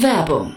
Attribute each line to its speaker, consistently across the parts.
Speaker 1: Werbung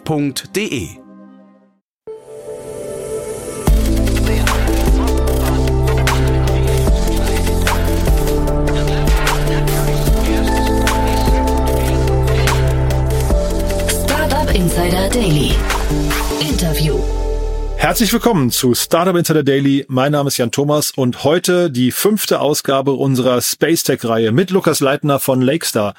Speaker 2: f.de.
Speaker 1: Startup Insider Daily. Interview.
Speaker 3: Herzlich willkommen zu Startup Insider Daily. Mein Name ist Jan Thomas und heute die fünfte Ausgabe unserer Space Tech Reihe mit Lukas Leitner von Lakestar.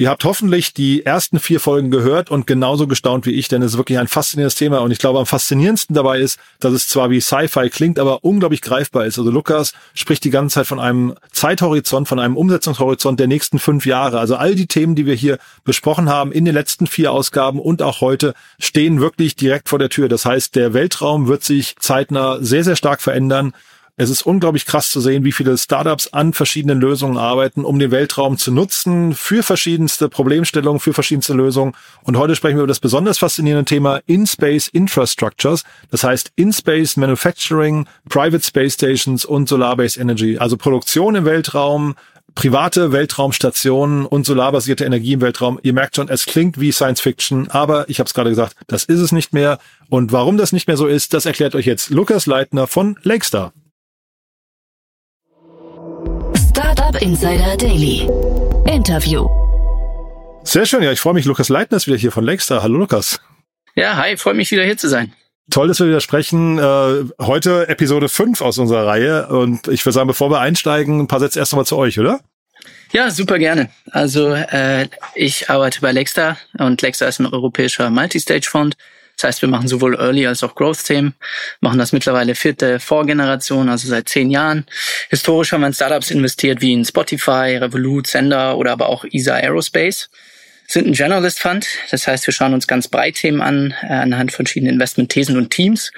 Speaker 3: Ihr habt hoffentlich die ersten vier Folgen gehört und genauso gestaunt wie ich, denn es ist wirklich ein faszinierendes Thema und ich glaube am faszinierendsten dabei ist, dass es zwar wie Sci-Fi klingt, aber unglaublich greifbar ist. Also Lukas spricht die ganze Zeit von einem Zeithorizont, von einem Umsetzungshorizont der nächsten fünf Jahre. Also all die Themen, die wir hier besprochen haben in den letzten vier Ausgaben und auch heute, stehen wirklich direkt vor der Tür. Das heißt, der Weltraum wird sich zeitnah sehr, sehr stark verändern. Es ist unglaublich krass zu sehen, wie viele Startups an verschiedenen Lösungen arbeiten, um den Weltraum zu nutzen für verschiedenste Problemstellungen, für verschiedenste Lösungen. Und heute sprechen wir über das besonders faszinierende Thema In-Space Infrastructures. Das heißt In-Space Manufacturing, Private Space Stations und Solar-Based Energy. Also Produktion im Weltraum, private Weltraumstationen und solarbasierte Energie im Weltraum. Ihr merkt schon, es klingt wie Science Fiction, aber ich habe es gerade gesagt, das ist es nicht mehr. Und warum das nicht mehr so ist, das erklärt euch jetzt Lukas Leitner von Lakestar.
Speaker 1: Startup Insider Daily. Interview.
Speaker 3: Sehr schön, ja, ich freue mich. Lukas Leitner ist wieder hier von Lakestar. Hallo Lukas.
Speaker 4: Ja, hi, freue mich wieder hier zu sein.
Speaker 3: Toll, dass wir wieder sprechen. Äh, heute Episode 5 aus unserer Reihe. Und ich würde sagen, bevor wir einsteigen, ein paar Sätze erst einmal zu euch, oder?
Speaker 4: Ja, super gerne. Also äh, ich arbeite bei Lexstar und Lexstar ist ein europäischer Multistage-Fond. Das heißt, wir machen sowohl Early als auch Growth-Themen, machen das mittlerweile vierte Vorgeneration, also seit zehn Jahren. Historisch haben wir in Startups investiert wie in Spotify, Revolut, Sender oder aber auch ESA Aerospace. Sind ein Generalist Fund, das heißt, wir schauen uns ganz breit Themen an, äh, anhand von verschiedenen Investment-Thesen und Teams.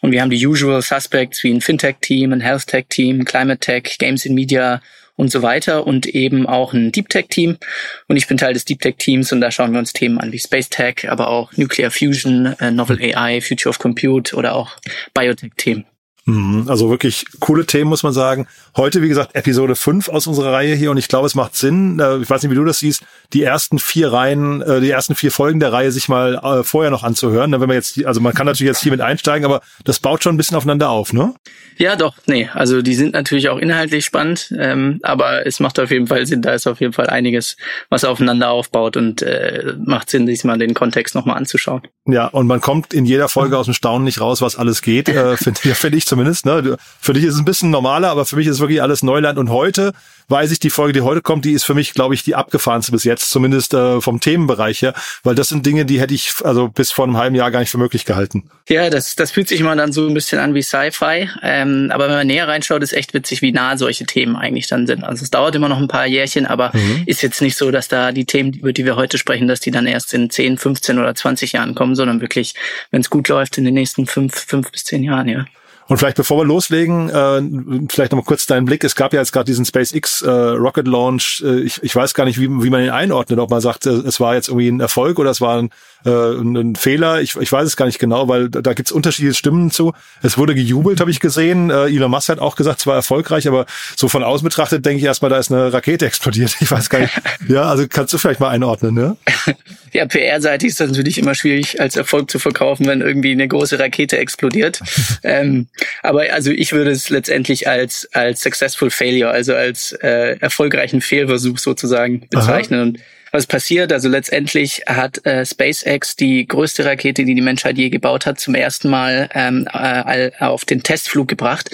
Speaker 4: Und wir haben die usual Suspects wie ein Fintech-Team, ein Health-Tech-Team, Climate Tech, Games in Media, und so weiter und eben auch ein Deep Tech Team. Und ich bin Teil des Deep Tech Teams und da schauen wir uns Themen an wie Space Tech, aber auch Nuclear Fusion, äh, Novel AI, Future of Compute oder auch Biotech Themen.
Speaker 3: Mhm, also wirklich coole Themen, muss man sagen. Heute, wie gesagt, Episode 5 aus unserer Reihe hier und ich glaube, es macht Sinn, äh, ich weiß nicht, wie du das siehst, die ersten vier Reihen, äh, die ersten vier Folgen der Reihe sich mal äh, vorher noch anzuhören. Wenn man jetzt, also man kann natürlich jetzt hier mit einsteigen, aber das baut schon ein bisschen aufeinander auf, ne?
Speaker 4: Ja, doch, nee. Also die sind natürlich auch inhaltlich spannend, ähm, aber es macht auf jeden Fall Sinn, da ist auf jeden Fall einiges, was aufeinander aufbaut und äh, macht Sinn, sich mal den Kontext nochmal anzuschauen.
Speaker 3: Ja, und man kommt in jeder Folge aus dem Staunen nicht raus, was alles geht, äh, finde find ich zumindest. Ne? Für dich ist es ein bisschen normaler, aber für mich ist wirklich alles Neuland. Und heute weiß ich, die Folge, die heute kommt, die ist für mich, glaube ich, die abgefahrenste bis jetzt, zumindest äh, vom Themenbereich her, weil das sind Dinge, die hätte ich also bis vor einem halben Jahr gar nicht für möglich gehalten.
Speaker 4: Ja, das, das fühlt sich immer dann so ein bisschen an wie Sci-Fi. Ähm, aber wenn man näher reinschaut, ist echt witzig, wie nah solche Themen eigentlich dann sind. Also es dauert immer noch ein paar Jährchen, aber mhm. ist jetzt nicht so, dass da die Themen, über die wir heute sprechen, dass die dann erst in 10, 15 oder 20 Jahren kommen, sondern wirklich, wenn es gut läuft, in den nächsten fünf, fünf bis zehn Jahren, ja.
Speaker 3: Und vielleicht bevor wir loslegen, äh, vielleicht noch mal kurz deinen Blick. Es gab ja jetzt gerade diesen SpaceX äh, Rocket Launch. Äh, ich, ich weiß gar nicht, wie, wie man ihn einordnet. Ob man sagt, äh, es war jetzt irgendwie ein Erfolg oder es war ein, äh, ein Fehler. Ich, ich weiß es gar nicht genau, weil da, da gibt es unterschiedliche Stimmen zu. Es wurde gejubelt, habe ich gesehen. Äh, Elon Musk hat auch gesagt, es war erfolgreich, aber so von außen betrachtet denke ich erstmal, da ist eine Rakete explodiert. Ich weiß gar nicht. ja, also kannst du vielleicht mal einordnen, ne?
Speaker 4: Ja, PR-seitig ist das natürlich immer schwierig, als Erfolg zu verkaufen, wenn irgendwie eine große Rakete explodiert. ähm, aber also ich würde es letztendlich als als successful failure, also als äh, erfolgreichen Fehlversuch sozusagen bezeichnen. Aha. Und was passiert? Also letztendlich hat äh, SpaceX die größte Rakete, die die Menschheit je gebaut hat, zum ersten Mal ähm, äh, auf den Testflug gebracht.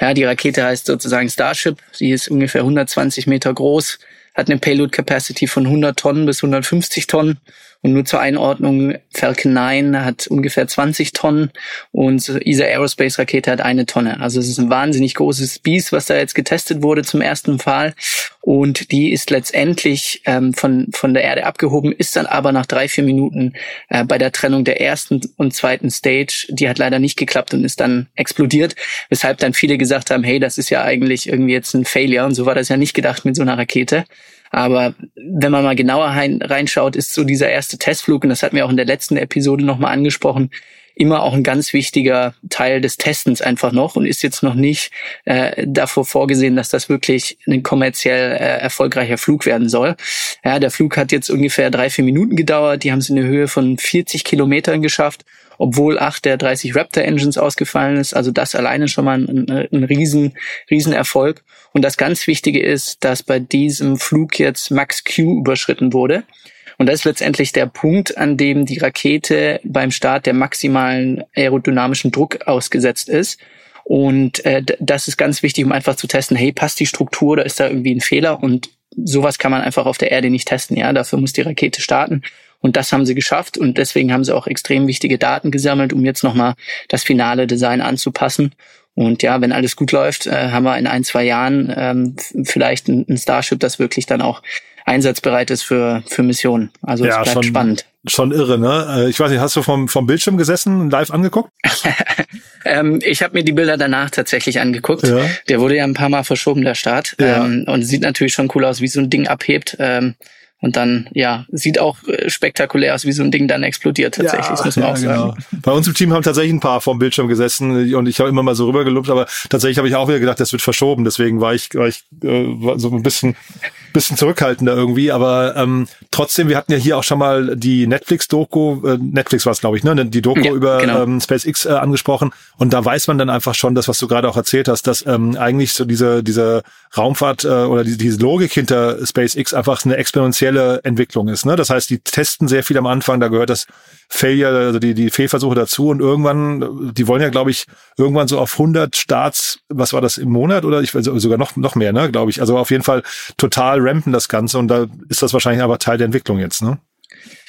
Speaker 4: Ja, die Rakete heißt sozusagen Starship. Sie ist ungefähr 120 Meter groß hat eine Payload Capacity von 100 Tonnen bis 150 Tonnen. Und nur zur Einordnung, Falcon 9 hat ungefähr 20 Tonnen und ESA Aerospace Rakete hat eine Tonne. Also es ist ein wahnsinnig großes Biest, was da jetzt getestet wurde zum ersten Fall. Und die ist letztendlich ähm, von, von der Erde abgehoben, ist dann aber nach drei, vier Minuten äh, bei der Trennung der ersten und zweiten Stage, die hat leider nicht geklappt und ist dann explodiert, weshalb dann viele gesagt haben, hey, das ist ja eigentlich irgendwie jetzt ein Failure und so war das ja nicht gedacht mit so einer Rakete. Aber wenn man mal genauer reinschaut, ist so dieser erste Testflug, und das hatten wir auch in der letzten Episode nochmal angesprochen, immer auch ein ganz wichtiger Teil des Testens einfach noch und ist jetzt noch nicht äh, davor vorgesehen, dass das wirklich ein kommerziell äh, erfolgreicher Flug werden soll. Ja, der Flug hat jetzt ungefähr drei, vier Minuten gedauert. Die haben es in der Höhe von 40 Kilometern geschafft obwohl acht der 30 Raptor Engines ausgefallen ist. Also das alleine schon mal ein, ein riesen, riesen Erfolg. Und das ganz Wichtige ist, dass bei diesem Flug jetzt Max Q überschritten wurde. Und das ist letztendlich der Punkt, an dem die Rakete beim Start der maximalen aerodynamischen Druck ausgesetzt ist. Und äh, das ist ganz wichtig, um einfach zu testen, hey, passt die Struktur oder ist da irgendwie ein Fehler? Und sowas kann man einfach auf der Erde nicht testen. Ja, dafür muss die Rakete starten. Und das haben sie geschafft und deswegen haben sie auch extrem wichtige Daten gesammelt, um jetzt nochmal das finale Design anzupassen. Und ja, wenn alles gut läuft, äh, haben wir in ein, zwei Jahren ähm, vielleicht ein, ein Starship, das wirklich dann auch einsatzbereit ist für, für Missionen. Also ja, es bleibt
Speaker 3: schon,
Speaker 4: spannend.
Speaker 3: Schon irre, ne? Äh, ich weiß nicht, hast du vom, vom Bildschirm gesessen, live angeguckt?
Speaker 4: ähm, ich habe mir die Bilder danach tatsächlich angeguckt. Ja. Der wurde ja ein paar Mal verschoben, der Start. Ja. Ähm, und sieht natürlich schon cool aus, wie so ein Ding abhebt. Ähm, und dann, ja, sieht auch äh, spektakulär aus, wie so ein Ding dann explodiert tatsächlich, ja, muss man ja, auch sagen. Genau.
Speaker 3: Bei uns im Team haben tatsächlich ein paar vom Bildschirm gesessen und ich habe immer mal so rübergelobt, aber tatsächlich habe ich auch wieder gedacht, das wird verschoben. Deswegen war ich, war ich äh, war so ein bisschen bisschen zurückhaltender irgendwie, aber ähm, trotzdem, wir hatten ja hier auch schon mal die Netflix-Doku, äh, Netflix war es, glaube ich, ne? Die Doku ja, über genau. ähm, SpaceX äh, angesprochen. Und da weiß man dann einfach schon, das, was du gerade auch erzählt hast, dass ähm, eigentlich so diese, diese Raumfahrt äh, oder die, diese Logik hinter SpaceX einfach eine exponentielle Entwicklung ist. Ne? Das heißt, die testen sehr viel am Anfang, da gehört das Failure, also die, die Fehlversuche dazu und irgendwann, die wollen ja, glaube ich, irgendwann so auf 100 Starts, was war das im Monat oder ich weiß sogar noch, noch mehr, ne, glaube ich. Also auf jeden Fall total rampen das Ganze und da ist das wahrscheinlich aber Teil der Entwicklung jetzt, ne?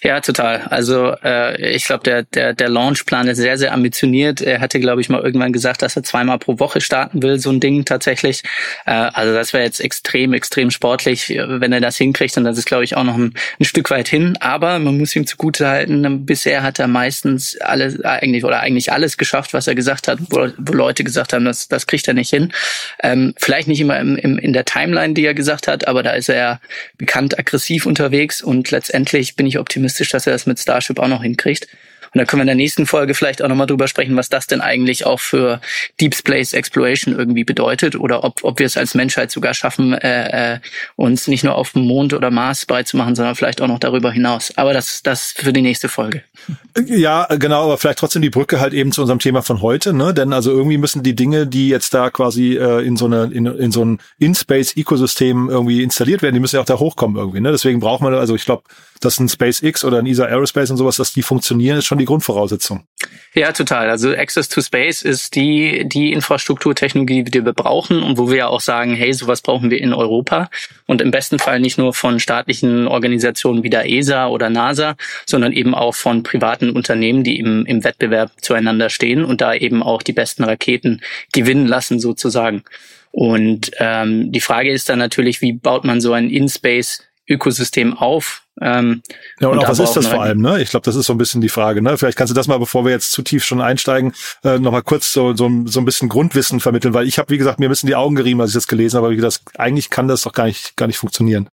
Speaker 4: Ja, total. Also äh, ich glaube, der, der, der Launchplan ist sehr, sehr ambitioniert. Er hatte, glaube ich, mal irgendwann gesagt, dass er zweimal pro Woche starten will, so ein Ding tatsächlich. Äh, also das wäre jetzt extrem, extrem sportlich, wenn er das hinkriegt. Und das ist, glaube ich, auch noch ein, ein Stück weit hin. Aber man muss ihm zugute halten, bisher hat er meistens alles eigentlich oder eigentlich alles geschafft, was er gesagt hat, wo, wo Leute gesagt haben, das, das kriegt er nicht hin. Ähm, vielleicht nicht immer im, im, in der Timeline, die er gesagt hat, aber da ist er bekannt aggressiv unterwegs und letztendlich bin ich optimistisch optimistisch, dass er das mit Starship auch noch hinkriegt. Und da können wir in der nächsten Folge vielleicht auch nochmal drüber sprechen, was das denn eigentlich auch für Deep Space Exploration irgendwie bedeutet oder ob, ob wir es als Menschheit sogar schaffen, äh, äh, uns nicht nur auf dem Mond oder Mars breit zu machen, sondern vielleicht auch noch darüber hinaus. Aber das, das für die nächste Folge.
Speaker 3: Ja, genau, aber vielleicht trotzdem die Brücke halt eben zu unserem Thema von heute, ne? Denn also irgendwie müssen die Dinge, die jetzt da quasi äh, in so eine in, in so ein In-Space-Ecosystem irgendwie installiert werden, die müssen ja auch da hochkommen irgendwie. Ne? Deswegen braucht man, also ich glaube, dass ein SpaceX oder ein ESA Aerospace und sowas, dass die funktionieren, ist schon die Grundvoraussetzung.
Speaker 4: Ja, total. Also Access to Space ist die, die Infrastrukturtechnologie, die wir brauchen und wo wir ja auch sagen, hey, sowas brauchen wir in Europa und im besten Fall nicht nur von staatlichen Organisationen wie der ESA oder NASA, sondern eben auch von privaten Unternehmen, die im, im Wettbewerb zueinander stehen und da eben auch die besten Raketen gewinnen lassen sozusagen. Und ähm, die Frage ist dann natürlich, wie baut man so ein In-Space Ökosystem auf.
Speaker 3: Ähm, ja, und, und auch was ist das vor allem, ne? Ich glaube, das ist so ein bisschen die Frage, ne? Vielleicht kannst du das mal, bevor wir jetzt zu tief schon einsteigen, äh, nochmal kurz so, so, so ein bisschen Grundwissen vermitteln, weil ich habe, wie gesagt, mir ein bisschen die Augen gerieben, als ich das gelesen habe, aber wie gesagt, eigentlich kann das doch gar nicht, gar nicht funktionieren.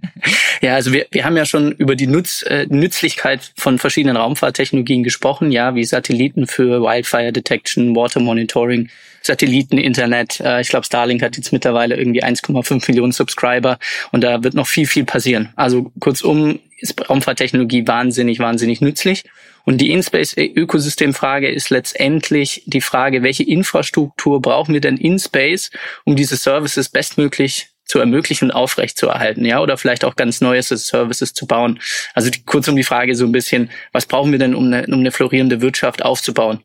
Speaker 4: ja, also wir, wir haben ja schon über die Nutz, äh, Nützlichkeit von verschiedenen Raumfahrttechnologien gesprochen, ja, wie Satelliten für Wildfire Detection, Water Monitoring, Satelliten-Internet. Äh, ich glaube, Starlink hat jetzt mittlerweile irgendwie 1,5 Millionen Subscriber und da wird noch viel, viel passieren. Also kurzum ist Raumfahrttechnologie wahnsinnig, wahnsinnig nützlich. Und die In-Space-Ökosystemfrage ist letztendlich die Frage, welche Infrastruktur brauchen wir denn in Space, um diese Services bestmöglich zu ermöglichen und aufrecht zu erhalten, ja, oder vielleicht auch ganz neue Services zu bauen. Also die, kurz um die Frage so ein bisschen, was brauchen wir denn, um eine, um eine florierende Wirtschaft aufzubauen?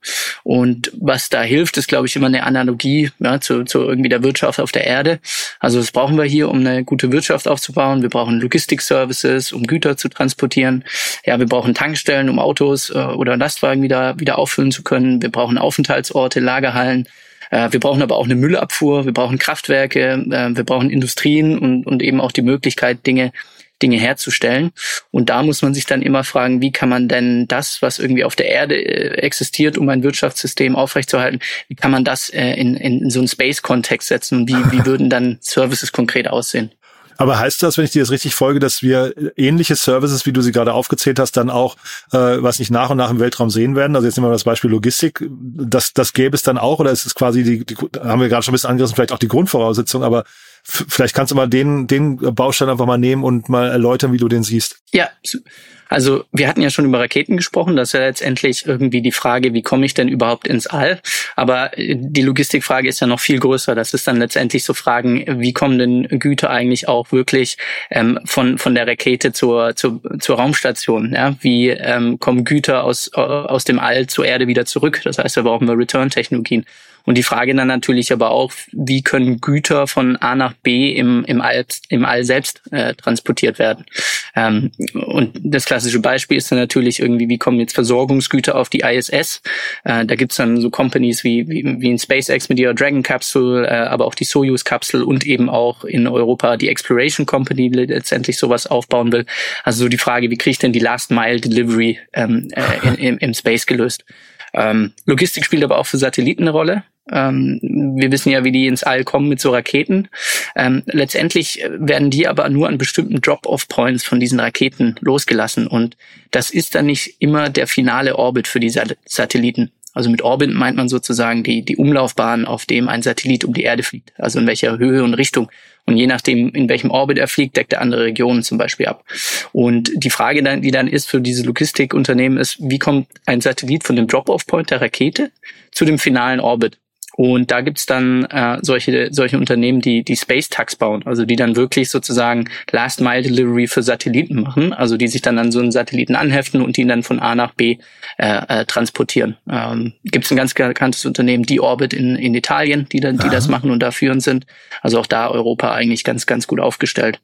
Speaker 4: Und was da hilft, ist, glaube ich, immer eine Analogie ja, zu, zu irgendwie der Wirtschaft auf der Erde. Also was brauchen wir hier, um eine gute Wirtschaft aufzubauen? Wir brauchen Logistik-Services, um Güter zu transportieren. Ja, wir brauchen Tankstellen, um Autos äh, oder Lastwagen wieder, wieder auffüllen zu können. Wir brauchen Aufenthaltsorte, Lagerhallen. Äh, wir brauchen aber auch eine Müllabfuhr, wir brauchen Kraftwerke, äh, wir brauchen Industrien und, und eben auch die Möglichkeit, Dinge Dinge herzustellen. Und da muss man sich dann immer fragen, wie kann man denn das, was irgendwie auf der Erde äh, existiert, um ein Wirtschaftssystem aufrechtzuerhalten, wie kann man das in, in so einen Space-Kontext setzen und wie, wie würden dann Services konkret aussehen?
Speaker 3: Aber heißt das, wenn ich dir das richtig folge, dass wir ähnliche Services, wie du sie gerade aufgezählt hast, dann auch, äh, was nicht nach und nach im Weltraum sehen werden? Also jetzt nehmen wir das Beispiel Logistik. Das, das gäbe es dann auch oder ist es quasi die, die haben wir gerade schon ein bisschen angerissen, vielleicht auch die Grundvoraussetzung, aber vielleicht kannst du mal den, den Baustein einfach mal nehmen und mal erläutern, wie du den siehst.
Speaker 4: Ja, also wir hatten ja schon über Raketen gesprochen. Das ist ja letztendlich irgendwie die Frage, wie komme ich denn überhaupt ins All? Aber äh, die Logistikfrage ist ja noch viel größer. Das ist dann letztendlich so Fragen, wie kommen denn Güter eigentlich auch wirklich ähm, von von der Rakete zur zur, zur Raumstation? Ja? Wie ähm, kommen Güter aus aus dem All zur Erde wieder zurück? Das heißt, da brauchen wir Return-Technologien. Und die Frage dann natürlich aber auch, wie können Güter von A nach B im, im, All, im All selbst äh, transportiert werden? Ähm, und das klassische Beispiel ist dann natürlich irgendwie, wie kommen jetzt Versorgungsgüter auf die ISS? Äh, da gibt's dann so Companies wie, wie, wie in SpaceX mit ihrer Dragon Capsule, äh, aber auch die Soyuz Kapsel und eben auch in Europa die Exploration Company, die letztendlich sowas aufbauen will. Also so die Frage, wie kriege ich denn die Last Mile Delivery ähm, äh, im, im Space gelöst? Ähm, Logistik spielt aber auch für Satelliten eine Rolle. Ähm, wir wissen ja, wie die ins All kommen mit so Raketen. Ähm, letztendlich werden die aber nur an bestimmten Drop-off-Points von diesen Raketen losgelassen. Und das ist dann nicht immer der finale Orbit für die Satelliten. Also mit Orbit meint man sozusagen die, die Umlaufbahn, auf dem ein Satellit um die Erde fliegt. Also in welcher Höhe und Richtung. Und je nachdem, in welchem Orbit er fliegt, deckt er andere Regionen zum Beispiel ab. Und die Frage, dann, die dann ist für diese Logistikunternehmen, ist, wie kommt ein Satellit von dem Drop-off-Point der Rakete zu dem finalen Orbit? Und da gibt's dann äh, solche, solche Unternehmen, die die Space Tags bauen, also die dann wirklich sozusagen Last Mile Delivery für Satelliten machen, also die sich dann an so einen Satelliten anheften und ihn dann von A nach B äh, äh, transportieren. Ähm, gibt's ein ganz bekanntes Unternehmen, die Orbit in, in Italien, die, dann, die das machen und da führend sind. Also auch da Europa eigentlich ganz, ganz gut aufgestellt.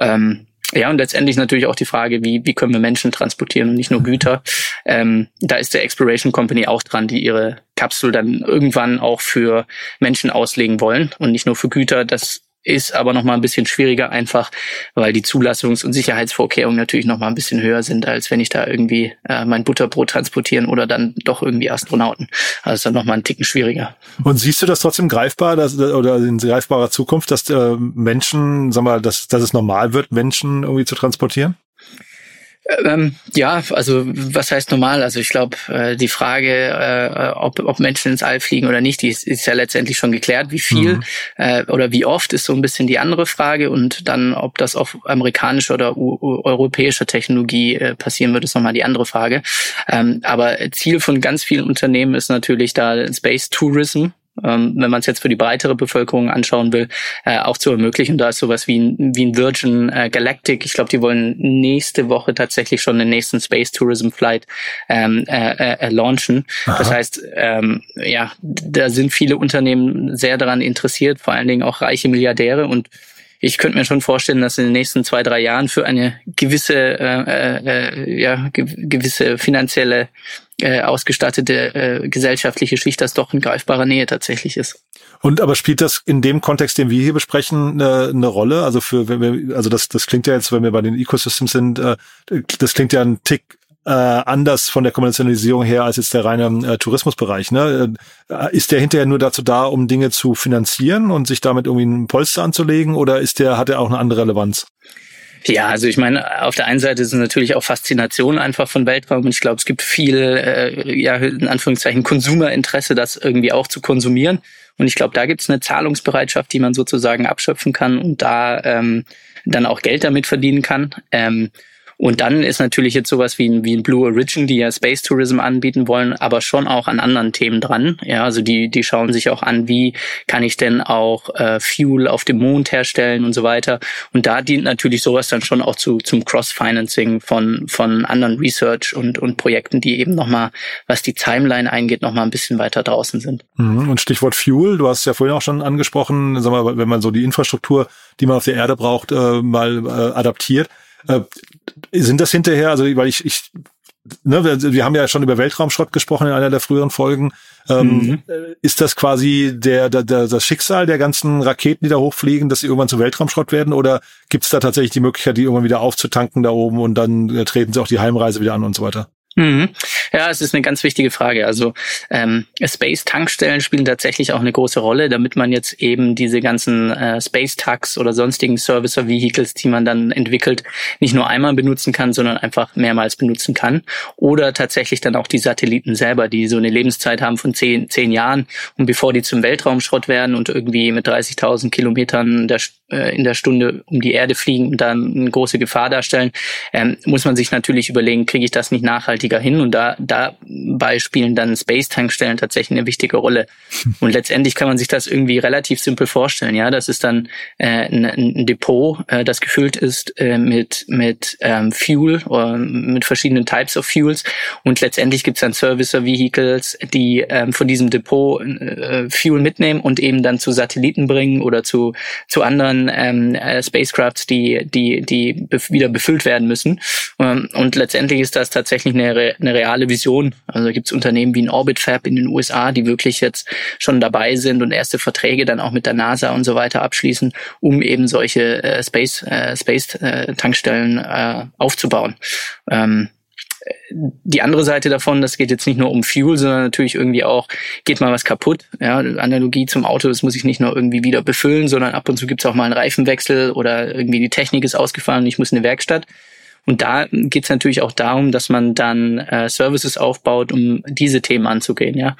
Speaker 4: Ähm, ja, und letztendlich natürlich auch die Frage, wie, wie können wir Menschen transportieren und nicht nur Güter. Ähm, da ist der Exploration Company auch dran, die ihre Kapsel dann irgendwann auch für Menschen auslegen wollen und nicht nur für Güter. Das ist aber noch mal ein bisschen schwieriger einfach, weil die Zulassungs- und Sicherheitsvorkehrungen natürlich noch mal ein bisschen höher sind, als wenn ich da irgendwie äh, mein Butterbrot transportieren oder dann doch irgendwie Astronauten. Also ist dann noch mal ein Ticken schwieriger.
Speaker 3: Und siehst du das trotzdem greifbar dass, oder in greifbarer Zukunft, dass äh, Menschen, sag mal, dass, dass es normal wird, Menschen irgendwie zu transportieren?
Speaker 4: Ähm, ja, also was heißt normal? Also ich glaube, äh, die Frage, äh, ob, ob Menschen ins All fliegen oder nicht, die ist, ist ja letztendlich schon geklärt. Wie viel mhm. äh, oder wie oft ist so ein bisschen die andere Frage. Und dann, ob das auf amerikanischer oder europäischer Technologie äh, passieren wird, ist nochmal die andere Frage. Ähm, aber Ziel von ganz vielen Unternehmen ist natürlich da Space Tourism ähm, wenn man es jetzt für die breitere Bevölkerung anschauen will, äh, auch zu ermöglichen. Da ist sowas wie ein, wie ein Virgin äh, Galactic. Ich glaube, die wollen nächste Woche tatsächlich schon den nächsten Space Tourism Flight ähm, äh, äh, äh launchen. Aha. Das heißt, ähm, ja, da sind viele Unternehmen sehr daran interessiert, vor allen Dingen auch reiche Milliardäre und ich könnte mir schon vorstellen, dass in den nächsten zwei, drei Jahren für eine gewisse, äh, äh, ja, ge gewisse finanzielle äh, ausgestattete äh, gesellschaftliche Schicht das doch in greifbarer Nähe tatsächlich ist.
Speaker 3: Und aber spielt das in dem Kontext, den wir hier besprechen, eine, eine Rolle? Also für, wenn wir, also das, das klingt ja jetzt, wenn wir bei den Ecosystems sind, äh, das klingt ja ein Tick äh, anders von der Kommerzialisierung her als jetzt der reine äh, Tourismusbereich. Ne? Äh, ist der hinterher nur dazu da, um Dinge zu finanzieren und sich damit irgendwie ein Polster anzulegen oder ist der, hat er auch eine andere Relevanz?
Speaker 4: Ja, also ich meine, auf der einen Seite ist es natürlich auch Faszination einfach von Weltraum und ich glaube, es gibt viel, äh, ja, in Anführungszeichen Konsumerinteresse, das irgendwie auch zu konsumieren. Und ich glaube, da gibt es eine Zahlungsbereitschaft, die man sozusagen abschöpfen kann und da ähm, dann auch Geld damit verdienen kann. Ähm, Und dann ist natürlich jetzt sowas wie ein, wie ein Blue Origin, die ja Space Tourism anbieten wollen, aber schon auch an anderen Themen dran. Ja, also die, die schauen sich auch an, wie kann ich denn auch äh, Fuel auf dem Mond herstellen und so weiter. Und da dient natürlich sowas dann schon auch zu, zum Cross-Financing von, von anderen Research und, und Projekten, die eben nochmal, was die Timeline eingeht, nochmal ein bisschen weiter draußen sind.
Speaker 3: Mhm. Und Stichwort Fuel, du hast ja vorhin auch schon angesprochen, sag mal, wenn man so die Infrastruktur, die man auf der Erde braucht, äh, mal äh, adaptiert. Äh, sind das hinterher, also weil ich, ich ne, wir, wir haben ja schon über Weltraumschrott gesprochen in einer der früheren Folgen. Ähm, mhm. Ist das quasi der, der, der, das Schicksal der ganzen Raketen, die da hochfliegen, dass sie irgendwann zu Weltraumschrott werden? Oder gibt es da tatsächlich die Möglichkeit, die irgendwann wieder aufzutanken da oben und dann äh, treten sie auch die Heimreise wieder an und so weiter?
Speaker 4: Mhm. Ja, es ist eine ganz wichtige Frage. Also ähm, Space-Tankstellen spielen tatsächlich auch eine große Rolle, damit man jetzt eben diese ganzen äh, Space-Tags oder sonstigen Servicer-Vehicles, die man dann entwickelt, nicht nur einmal benutzen kann, sondern einfach mehrmals benutzen kann. Oder tatsächlich dann auch die Satelliten selber, die so eine Lebenszeit haben von zehn, zehn Jahren. Und bevor die zum Weltraumschrott werden und irgendwie mit 30.000 Kilometern der, äh, in der Stunde um die Erde fliegen und dann eine große Gefahr darstellen, ähm, muss man sich natürlich überlegen, kriege ich das nicht nachhaltig nachhaltiger hin und da dabei spielen dann Space-Tankstellen tatsächlich eine wichtige Rolle. Und letztendlich kann man sich das irgendwie relativ simpel vorstellen. Ja, das ist dann äh, ein, ein Depot, äh, das gefüllt ist äh, mit mit ähm, Fuel oder mit verschiedenen Types of Fuels und letztendlich gibt es dann Servicer-Vehicles, die ähm, von diesem Depot äh, Fuel mitnehmen und eben dann zu Satelliten bringen oder zu zu anderen ähm, äh, Spacecrafts, die die die bef wieder befüllt werden müssen. Ähm, und letztendlich ist das tatsächlich eine eine reale Vision. Also gibt es Unternehmen wie ein Orbit Fab in den USA, die wirklich jetzt schon dabei sind und erste Verträge dann auch mit der NASA und so weiter abschließen, um eben solche äh, Space äh, Space äh, äh, aufzubauen. Ähm, die andere Seite davon, das geht jetzt nicht nur um Fuel, sondern natürlich irgendwie auch, geht mal was kaputt. Ja, Analogie zum Auto, das muss ich nicht nur irgendwie wieder befüllen, sondern ab und zu gibt's auch mal einen Reifenwechsel oder irgendwie die Technik ist ausgefallen und ich muss in eine Werkstatt. Und da geht es natürlich auch darum, dass man dann äh, Services aufbaut, um diese Themen anzugehen. Ja,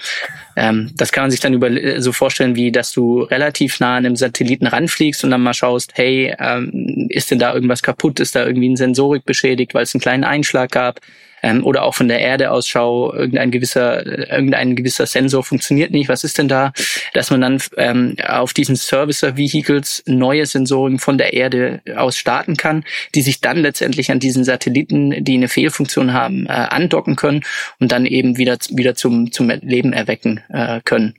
Speaker 4: ähm, das kann man sich dann über äh, so vorstellen, wie dass du relativ nah an einem Satelliten ranfliegst und dann mal schaust, hey, ähm, ist denn da irgendwas kaputt? Ist da irgendwie ein Sensorik beschädigt, weil es einen kleinen Einschlag gab? ähm, oder auch von der Erde aus schau, irgendein gewisser, irgendein gewisser Sensor funktioniert nicht, was ist denn da? Dass man dann ähm, auf diesen Servicer-Vehicles neue Sensoren von der Erde aus starten kann, die sich dann letztendlich an diesen Satelliten, die eine Fehlfunktion haben, äh, andocken können und dann eben wieder, wieder zum, zum Leben erwecken äh, können.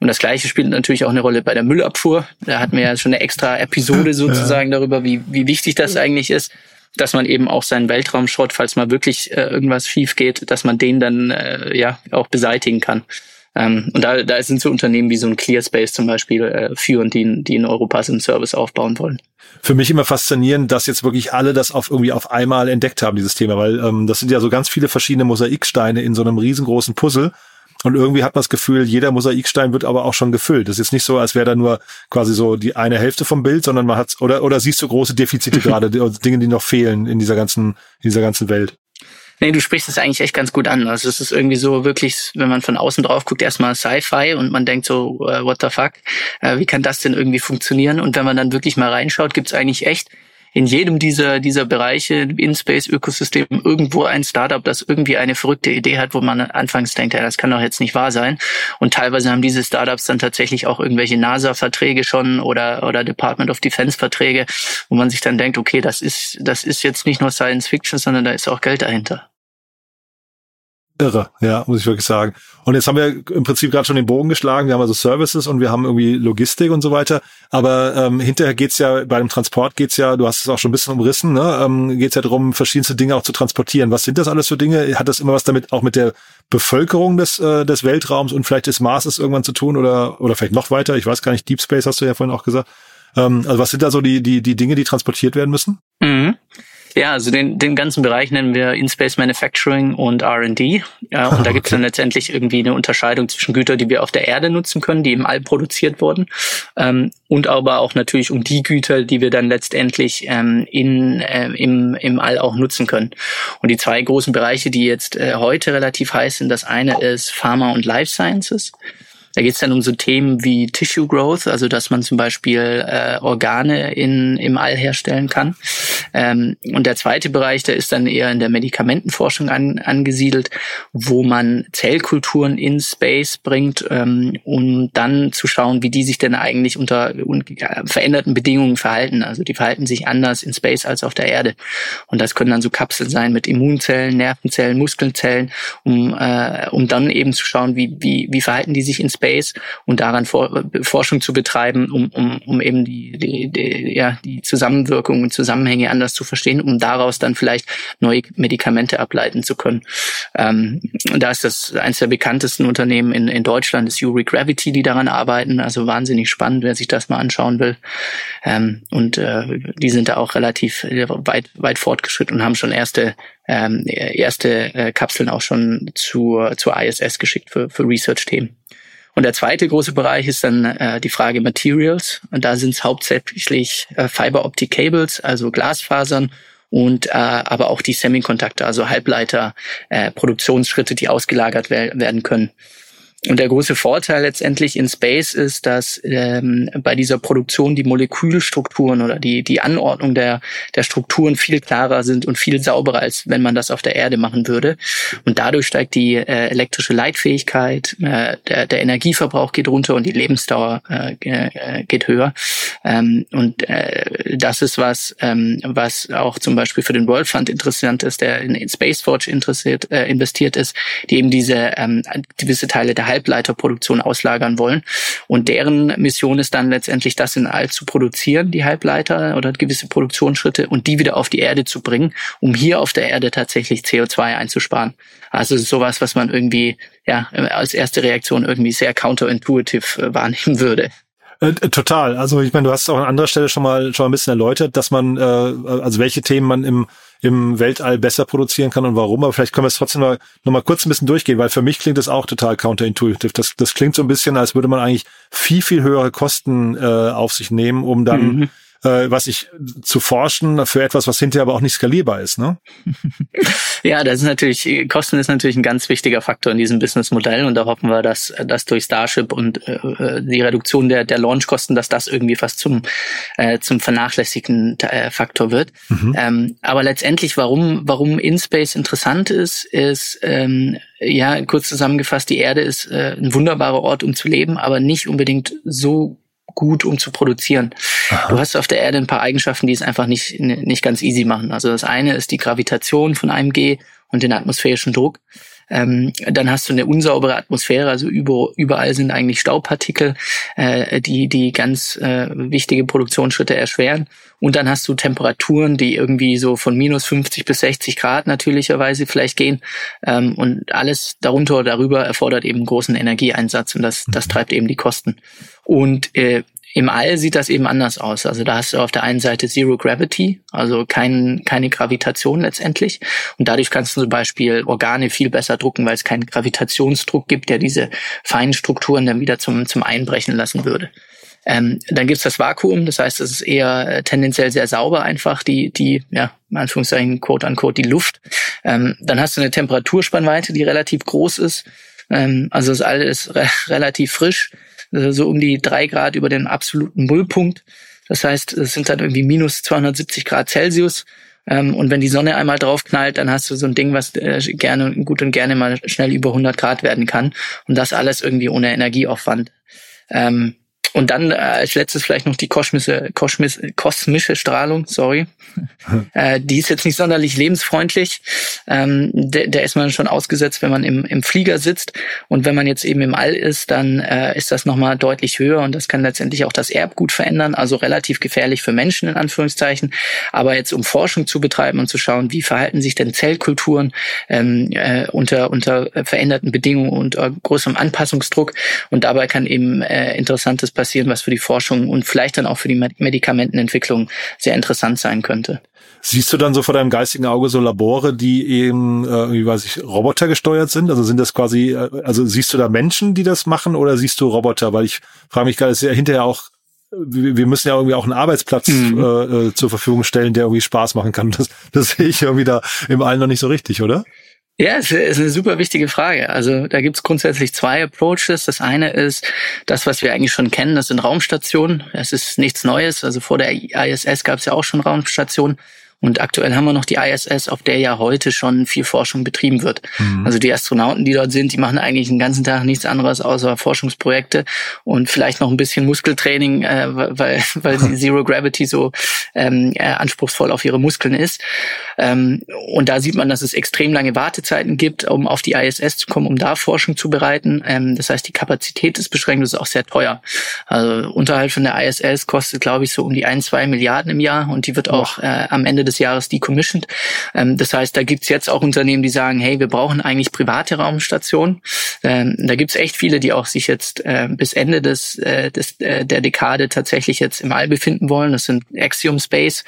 Speaker 4: Und das Gleiche spielt natürlich auch eine Rolle bei der Müllabfuhr. Da hatten wir ja schon eine extra Episode sozusagen ja. darüber, wie, wie wichtig das eigentlich ist dass man eben auch seinen Weltraumschrott, falls mal wirklich äh, irgendwas schief geht, dass man den dann äh, ja auch beseitigen kann. Ähm, und da, da sind so Unternehmen wie so ein ClearSpace zum Beispiel äh, führend, die, die in Europa so einen Service aufbauen wollen.
Speaker 3: Für mich immer faszinierend, dass jetzt wirklich alle das auf irgendwie auf einmal entdeckt haben, dieses Thema, weil ähm, das sind ja so ganz viele verschiedene Mosaiksteine in so einem riesengroßen Puzzle. Und irgendwie hat man das Gefühl, jeder Mosaikstein wird aber auch schon gefüllt. Das ist jetzt nicht so, als wäre da nur quasi so die eine Hälfte vom Bild, sondern man hat oder oder siehst du große Defizite gerade, Dinge, die noch fehlen in dieser ganzen in dieser ganzen Welt.
Speaker 4: Nee, du sprichst es eigentlich echt ganz gut an. Also es ist irgendwie so wirklich, wenn man von außen drauf guckt, erstmal Sci-Fi und man denkt so, uh, what the fuck, uh, wie kann das denn irgendwie funktionieren? Und wenn man dann wirklich mal reinschaut, gibt's eigentlich echt in jedem dieser, dieser Bereiche in Space-Ökosystem irgendwo ein Startup, das irgendwie eine verrückte Idee hat, wo man anfangs denkt, ja, das kann doch jetzt nicht wahr sein. Und teilweise haben diese Startups dann tatsächlich auch irgendwelche NASA-Verträge schon oder, oder Department of Defense-Verträge, wo man sich dann denkt, okay, das ist, das ist jetzt nicht nur Science Fiction, sondern da ist auch Geld dahinter
Speaker 3: irre, ja, muss ich wirklich sagen. Und jetzt haben wir im Prinzip gerade schon den Bogen geschlagen. Wir haben also Services und wir haben irgendwie Logistik und so weiter. Aber ähm, hinterher geht's ja, bei dem Transport geht's ja, du hast es auch schon ein bisschen umrissen, ne? ähm, geht's ja darum, verschiedenste Dinge auch zu transportieren. Was sind das alles für Dinge? Hat das immer was damit auch mit der Bevölkerung des, äh, des Weltraums und vielleicht des Marses irgendwann zu tun oder, oder vielleicht noch weiter? Ich weiß gar nicht, Deep Space hast du ja vorhin auch gesagt. Ähm, also was sind da so die, die, die Dinge, die transportiert werden müssen?
Speaker 4: Mhm. Ja, also den, den ganzen Bereich nennen wir In-Space Manufacturing und R&D. Ja, und da okay. gibt es dann letztendlich irgendwie eine Unterscheidung zwischen Gütern, die wir auf der Erde nutzen können, die im All produziert wurden, ähm, und aber auch natürlich um die Güter, die wir dann letztendlich ähm, in, äh, im, im All auch nutzen können. Und die zwei großen Bereiche, die jetzt äh, heute relativ heiß sind, das eine ist Pharma und Life Sciences. Da geht es dann um so Themen wie Tissue Growth, also dass man zum Beispiel äh, Organe in, im All herstellen kann. Ähm, und der zweite Bereich, der ist dann eher in der Medikamentenforschung an, angesiedelt, wo man Zellkulturen in Space bringt, ähm, um dann zu schauen, wie die sich denn eigentlich unter veränderten Bedingungen verhalten. Also die verhalten sich anders in Space als auf der Erde. Und das können dann so Kapseln sein mit Immunzellen, Nervenzellen, Muskelzellen, um, äh, um dann eben zu schauen, wie, wie, wie verhalten die sich in Space und daran For Forschung zu betreiben, um, um, um eben die, die, die, ja, die Zusammenwirkungen und Zusammenhänge anders zu verstehen, um daraus dann vielleicht neue Medikamente ableiten zu können. Ähm, da ist das eines der bekanntesten Unternehmen in, in Deutschland, ist Uri Gravity, die daran arbeiten. Also wahnsinnig spannend, wer sich das mal anschauen will. Ähm, und äh, die sind da auch relativ weit, weit fortgeschritten und haben schon erste ähm, erste äh, Kapseln auch schon zur, zur ISS geschickt für, für Research-Themen. Und der zweite große Bereich ist dann äh, die Frage Materials. Und da sind es hauptsächlich äh, Fiber Optic Cables, also Glasfasern und äh, aber auch die Semiconductor, also Halbleiter, äh, Produktionsschritte, die ausgelagert werden können. Und der große Vorteil letztendlich in Space ist, dass ähm, bei dieser Produktion die Molekülstrukturen oder die, die Anordnung der, der Strukturen viel klarer sind und viel sauberer, als wenn man das auf der Erde machen würde. Und dadurch steigt die äh, elektrische Leitfähigkeit, äh, der, der Energieverbrauch geht runter und die Lebensdauer äh, äh, geht höher. Ähm, und äh, das ist was, ähm, was auch zum Beispiel für den World Fund interessant ist, der in, in Space Forge interessiert, äh, investiert ist, die eben diese ähm, gewisse Teile der Halbleiterproduktion auslagern wollen. Und deren Mission ist dann letztendlich, das in All zu produzieren, die Halbleiter oder gewisse Produktionsschritte und die wieder auf die Erde zu bringen, um hier auf der Erde tatsächlich CO2 einzusparen. Also sowas, was man irgendwie ja als erste Reaktion irgendwie sehr counterintuitive äh, wahrnehmen würde.
Speaker 3: Äh, total. Also ich meine, du hast auch an anderer Stelle schon mal schon mal ein bisschen erläutert, dass man äh, also welche Themen man im im Weltall besser produzieren kann und warum. Aber vielleicht können wir es trotzdem mal, noch mal kurz ein bisschen durchgehen, weil für mich klingt das auch total counterintuitive. Das, das klingt so ein bisschen, als würde man eigentlich viel, viel höhere Kosten äh, auf sich nehmen, um dann mhm äh, was ich zu forschen für etwas, was hinterher aber auch nicht skalierbar ist, ne?
Speaker 4: ja, das ist natürlich, Kosten ist natürlich ein ganz wichtiger Faktor in diesem Businessmodell und da hoffen wir, dass, dass durch Starship und äh, die Reduktion der, der Launchkosten, dass das irgendwie fast zum, äh, zum vernachlässigten äh, Faktor wird. Mhm. Ähm, aber letztendlich, warum, warum InSpace interessant ist, ist, ähm, ja, kurz zusammengefasst, die Erde ist äh, ein wunderbarer Ort, um zu leben, aber nicht unbedingt so gut, um zu produzieren. Aha. Du hast auf der Erde ein paar Eigenschaften, die es einfach nicht, nicht ganz easy machen. Also das eine ist die Gravitation von einem G und den atmosphärischen Druck. Ähm, dann hast du eine unsaubere Atmosphäre, also über, überall sind eigentlich Staubpartikel, äh, die die ganz äh, wichtige Produktionsschritte erschweren. Und dann hast du Temperaturen, die irgendwie so von minus 50 bis 60 Grad natürlicherweise vielleicht gehen. Ähm, und alles darunter oder darüber erfordert eben großen Energieeinsatz und das, das treibt eben die Kosten. Und äh, im All sieht das eben anders aus. Also da hast du auf der einen Seite Zero Gravity, also kein, keine Gravitation letztendlich. Und dadurch kannst du zum Beispiel Organe viel besser drucken, weil es keinen Gravitationsdruck gibt, der diese feinen Strukturen dann wieder zum, zum Einbrechen lassen würde. Ähm, dann gibt's das Vakuum, das heißt, es ist eher äh, tendenziell sehr sauber einfach, die, die, ja, in Anführungszeichen, quote unquote, die Luft. Ähm, dann hast du eine Temperaturspannweite, die relativ groß ist. Ähm, also das alles re relativ frisch. Äh, so um die drei Grad über den absoluten Nullpunkt. Das heißt, es sind dann irgendwie minus 270 Grad Celsius. Ähm, und wenn die Sonne einmal draufknallt, dann hast du so ein Ding, was äh, gerne, gut und gerne mal schnell über 100 Grad werden kann. Und das alles irgendwie ohne Energieaufwand. Ähm, und dann äh, als letztes vielleicht noch die kosmische, kosmische, kosmische Strahlung, sorry. äh, die ist jetzt nicht sonderlich lebensfreundlich. Ähm, der, der ist man schon ausgesetzt, wenn man im, im Flieger sitzt. Und wenn man jetzt eben im All ist, dann äh, ist das nochmal deutlich höher und das kann letztendlich auch das Erbgut verändern. Also relativ gefährlich für Menschen in Anführungszeichen. Aber jetzt um Forschung zu betreiben und zu schauen, wie verhalten sich denn Zellkulturen ähm, äh, unter, unter veränderten Bedingungen und äh, größerem Anpassungsdruck. Und dabei kann eben äh, interessantes passieren, was für die Forschung und vielleicht dann auch für die Medikamentenentwicklung sehr interessant sein könnte.
Speaker 3: Siehst du dann so vor deinem geistigen Auge so Labore, die eben, äh, wie weiß ich, Roboter gesteuert sind? Also sind das quasi, äh, also siehst du da Menschen, die das machen oder siehst du Roboter? Weil ich frage mich gerade, ist ja hinterher auch wir müssen ja irgendwie auch einen Arbeitsplatz mhm. äh, äh zur Verfügung stellen, der irgendwie Spaß machen kann. Das, das sehe ich irgendwie da im Allen noch nicht so richtig, oder?
Speaker 4: Ja, es ist eine super wichtige Frage. Also da gibt es grundsätzlich zwei Approaches. Das eine ist das, was wir eigentlich schon kennen, das sind Raumstationen. Es ist nichts Neues. Also vor der ISS gab es ja auch schon Raumstationen. Und aktuell haben wir noch die ISS, auf der ja heute schon viel Forschung betrieben wird. Mhm. Also die Astronauten, die dort sind, die machen eigentlich den ganzen Tag nichts anderes außer Forschungsprojekte und vielleicht noch ein bisschen Muskeltraining, äh, weil, weil Zero Gravity so ähm, äh, anspruchsvoll auf ihre Muskeln ist. Ähm, und da sieht man, dass es extrem lange Wartezeiten gibt, um auf die ISS zu kommen, um da Forschung zu bereiten. Ähm, das heißt, die Kapazität ist beschränkt, das ist auch sehr teuer. Also unterhalb von der ISS kostet, glaube ich, so um die ein, zwei Milliarden im Jahr und die wird auch äh, am Ende des Jahres decommissioned. Ähm, das heißt, da gibt's jetzt auch Unternehmen, die sagen, hey, wir brauchen eigentlich private Raumstationen. Ähm, da gibt's echt viele, die auch sich jetzt äh, bis Ende des, äh, des äh, der Dekade tatsächlich jetzt im All befinden wollen. Das sind Axiom Space.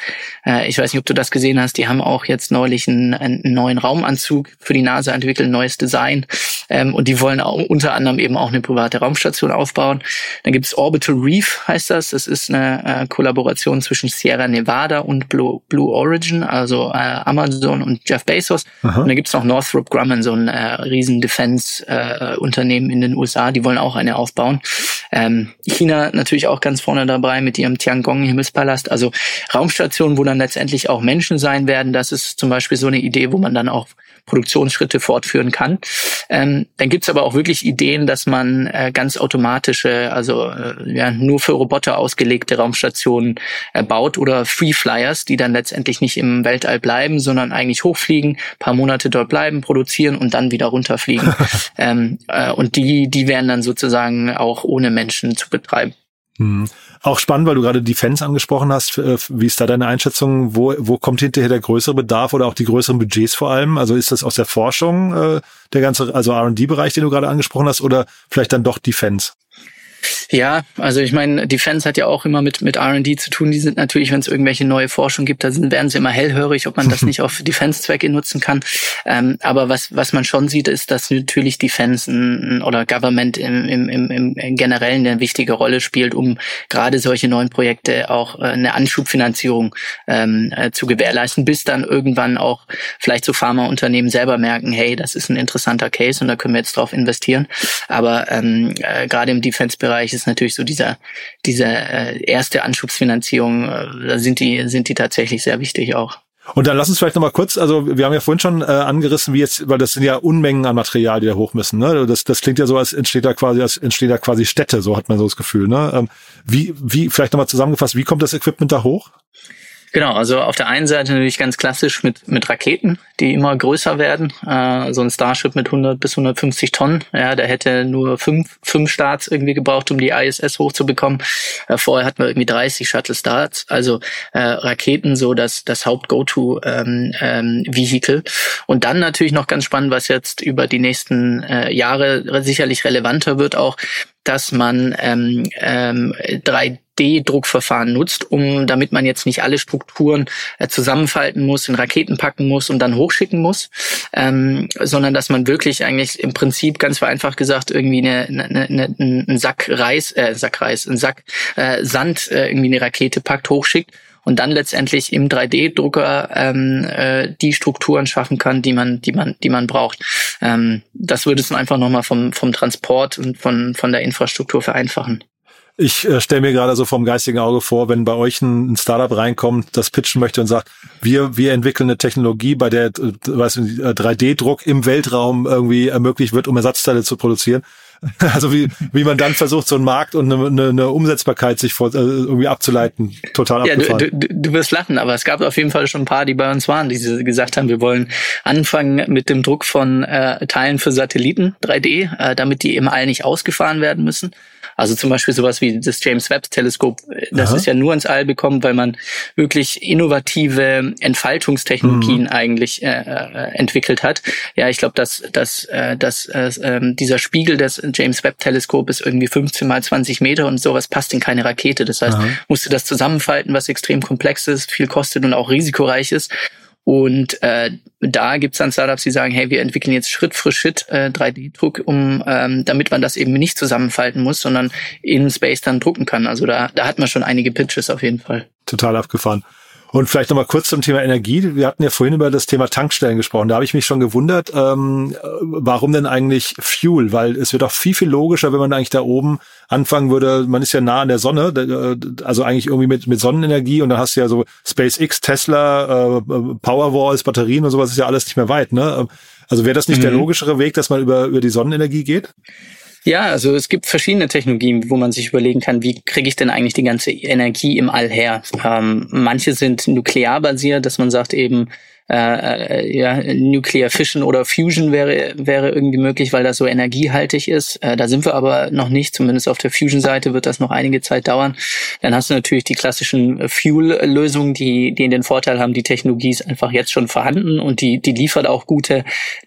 Speaker 4: Äh, ich weiß nicht, ob du das gesehen hast. Die haben auch jetzt neulich einen, einen neuen Raumanzug für die NASA entwickelt, ein neues Design. Ähm, und die wollen auch unter anderem eben auch eine private Raumstation aufbauen. Dann gibt's Orbital Reef, heißt das. Das ist eine äh, Kollaboration zwischen Sierra Nevada und Blue, Blue Origin. Origin, also äh, Amazon und Jeff Bezos. Aha. Und dann gibt's noch Northrop Grumman, so ein äh, riesen Defense-Unternehmen äh, in den USA, die wollen auch eine aufbauen. Ähm, China natürlich auch ganz vorne dabei mit ihrem Tiangong-Himmelspalast. Also Raumstationen, wo dann letztendlich auch Menschen sein werden, das ist zum Beispiel so eine Idee, wo man dann auch Produktionsschritte fortführen kann. Ähm, dann gibt's aber auch wirklich Ideen, dass man äh, ganz automatische, also äh, ja, nur für Roboter ausgelegte Raumstationen äh, baut oder Free Flyers, die dann letztendlich nicht im Weltall bleiben, sondern eigentlich hochfliegen, paar Monate dort bleiben, produzieren und dann wieder runterfliegen. ähm, äh, und die, die werden dann sozusagen auch ohne Menschen zu betreiben.
Speaker 3: Hm. Auch spannend, weil du gerade Defense angesprochen hast. Äh, wie ist da deine Einschätzung? Wo, wo kommt hinterher der größere Bedarf oder auch die größeren Budgets vor allem? Also ist das aus der Forschung äh, der ganze, also R&D-Bereich, den du gerade angesprochen hast, oder vielleicht dann doch Defense?
Speaker 4: Ja, also ich meine, Defense hat ja auch immer mit, mit R&D zu tun. Die sind natürlich, wenn es irgendwelche neue Forschung gibt, da sind, werden sie immer hellhörig, ob man das nicht auf Defense-Zwecke nutzen kann. Ähm, aber was, was man schon sieht, ist, dass natürlich Defense oder Government im, im, im, im Generellen eine wichtige Rolle spielt, um gerade solche neuen Projekte auch äh, eine Anschubfinanzierung ähm, äh, zu gewährleisten, bis dann irgendwann auch vielleicht so Pharmaunternehmen selber merken, hey, das ist ein interessanter Case und da können wir jetzt drauf investieren. Aber ähm, äh, gerade im Defense-Bereich ist natürlich so dieser, dieser äh, erste Anschubsfinanzierung, äh, sind die, sind die tatsächlich sehr wichtig auch.
Speaker 3: Und dann lass uns vielleicht nochmal kurz, also wir haben ja vorhin schon äh, angerissen, wie jetzt, weil das sind ja Unmengen an Material, die da hoch müssen. Ne? Das, das klingt ja so, als entsteht da quasi, als entsteht da quasi Städte, so hat man so das Gefühl. Ne? Ähm, wie, wie, vielleicht nochmal zusammengefasst, wie kommt das Equipment da hoch?
Speaker 4: Genau, also auf der einen Seite natürlich ganz klassisch mit, mit Raketen, die immer größer werden. Äh, so ein Starship mit 100 bis 150 Tonnen, ja, der hätte nur fünf, fünf Starts irgendwie gebraucht, um die ISS hochzubekommen. Äh, vorher hatten wir irgendwie 30 Shuttle-Starts. Also äh, Raketen so das, das Haupt-Go-To-Vehicle. Ähm, ähm, Und dann natürlich noch ganz spannend, was jetzt über die nächsten äh, Jahre sicherlich relevanter wird, auch dass man ähm, ähm, 3D-Druckverfahren nutzt, um damit man jetzt nicht alle Strukturen äh, zusammenfalten muss, in Raketen packen muss und dann hochschicken muss, ähm, sondern dass man wirklich eigentlich im Prinzip ganz vereinfacht gesagt irgendwie eine, eine, eine, einen Sack Reis, äh, Sack Reis, einen Sack äh, Sand äh, irgendwie eine Rakete packt, hochschickt und dann letztendlich im 3D-Drucker ähm, äh, die Strukturen schaffen kann, die man, die man, die man braucht. Ähm, das würde es einfach nochmal vom, vom Transport und von, von der Infrastruktur vereinfachen.
Speaker 3: Ich äh, stelle mir gerade so vom geistigen Auge vor, wenn bei euch ein, ein, Startup reinkommt, das pitchen möchte und sagt, wir, wir entwickeln eine Technologie, bei der äh, weiß 3D-Druck im Weltraum irgendwie ermöglicht wird, um Ersatzteile zu produzieren. Also wie, wie man dann versucht, so einen Markt und eine, eine, eine Umsetzbarkeit sich vor, äh, irgendwie abzuleiten. Total
Speaker 4: ja, abgefahren. Du, du, du wirst lachen, aber es gab auf jeden Fall schon ein paar, die bei uns waren, die gesagt haben, wir wollen anfangen mit dem Druck von äh, Teilen für Satelliten 3D, äh, damit die im All nicht ausgefahren werden müssen. Also zum Beispiel sowas wie das James Webb Teleskop, das Aha. ist ja nur ins All bekommen, weil man wirklich innovative Entfaltungstechnologien mhm. eigentlich äh, äh, entwickelt hat. Ja, ich glaube, dass, dass, äh, dass äh, ähm, dieser Spiegel des James Webb Teleskop ist irgendwie 15 mal 20 Meter und sowas passt in keine Rakete. Das heißt, Aha. musste das zusammenfalten, was extrem komplex ist, viel kostet und auch risikoreich ist. Und äh, da gibt's dann Startups, die sagen, hey, wir entwickeln jetzt Schritt für Schritt äh, 3D-Druck, um ähm, damit man das eben nicht zusammenfalten muss, sondern in Space dann drucken kann. Also da, da hat man schon einige Pitches auf jeden Fall.
Speaker 3: Total abgefahren. Und vielleicht nochmal kurz zum Thema Energie. Wir hatten ja vorhin über das Thema Tankstellen gesprochen. Da habe ich mich schon gewundert, ähm, warum denn eigentlich Fuel? Weil es wird auch viel, viel logischer, wenn man eigentlich da oben anfangen würde. Man ist ja nah an der Sonne, äh, also eigentlich irgendwie mit, mit Sonnenenergie und dann hast du ja so SpaceX, Tesla, äh, Powerwalls, Batterien und sowas ist ja alles nicht mehr weit. Ne? Also wäre das nicht mhm. der logischere Weg, dass man über, über die Sonnenenergie geht?
Speaker 4: Ja, also es gibt verschiedene Technologien, wo man sich überlegen kann, wie kriege ich denn eigentlich die ganze Energie im All her? Ähm, manche sind nuklearbasiert, dass man sagt eben, äh, äh, ja, Nuclear Fission oder Fusion wäre, wäre irgendwie möglich, weil das so energiehaltig ist. Äh, da sind wir aber noch nicht, zumindest auf der Fusion-Seite wird das noch einige Zeit dauern. Dann hast du natürlich die klassischen Fuel-Lösungen, die, die den Vorteil haben, die Technologie ist einfach jetzt schon vorhanden und die, die liefert auch gute,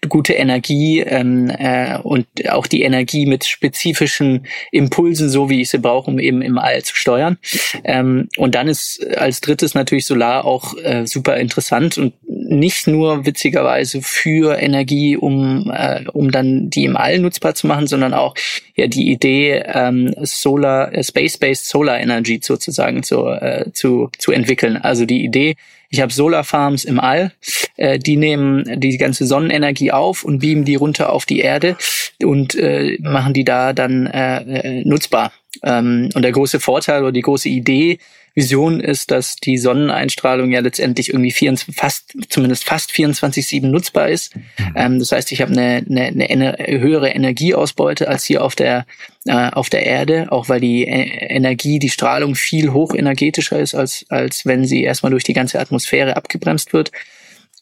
Speaker 4: gute Energie ähm, äh, und auch die Energie mit spezifischen Impulsen, so wie ich sie brauche, um eben im All zu steuern. Ähm, und dann ist als drittes natürlich Solar auch äh, super interessant und nicht nur witzigerweise für Energie, um, äh, um dann die im All nutzbar zu machen, sondern auch ja die Idee, ähm, Solar, äh, Space-based Solar Energy sozusagen zu, äh, zu, zu entwickeln. Also die Idee, ich habe Solarfarms im All, äh, die nehmen die ganze Sonnenenergie auf und beamen die runter auf die Erde und äh, machen die da dann äh, äh nutzbar. Ähm, und der große Vorteil oder die große Idee Vision ist, dass die Sonneneinstrahlung ja letztendlich irgendwie 24, fast, zumindest fast 24-7 nutzbar ist. Mhm. Ähm, das heißt, ich habe eine, eine, eine höhere Energieausbeute als hier auf der, äh, auf der Erde, auch weil die e Energie, die Strahlung viel hochenergetischer ist, als, als wenn sie erstmal durch die ganze Atmosphäre abgebremst wird.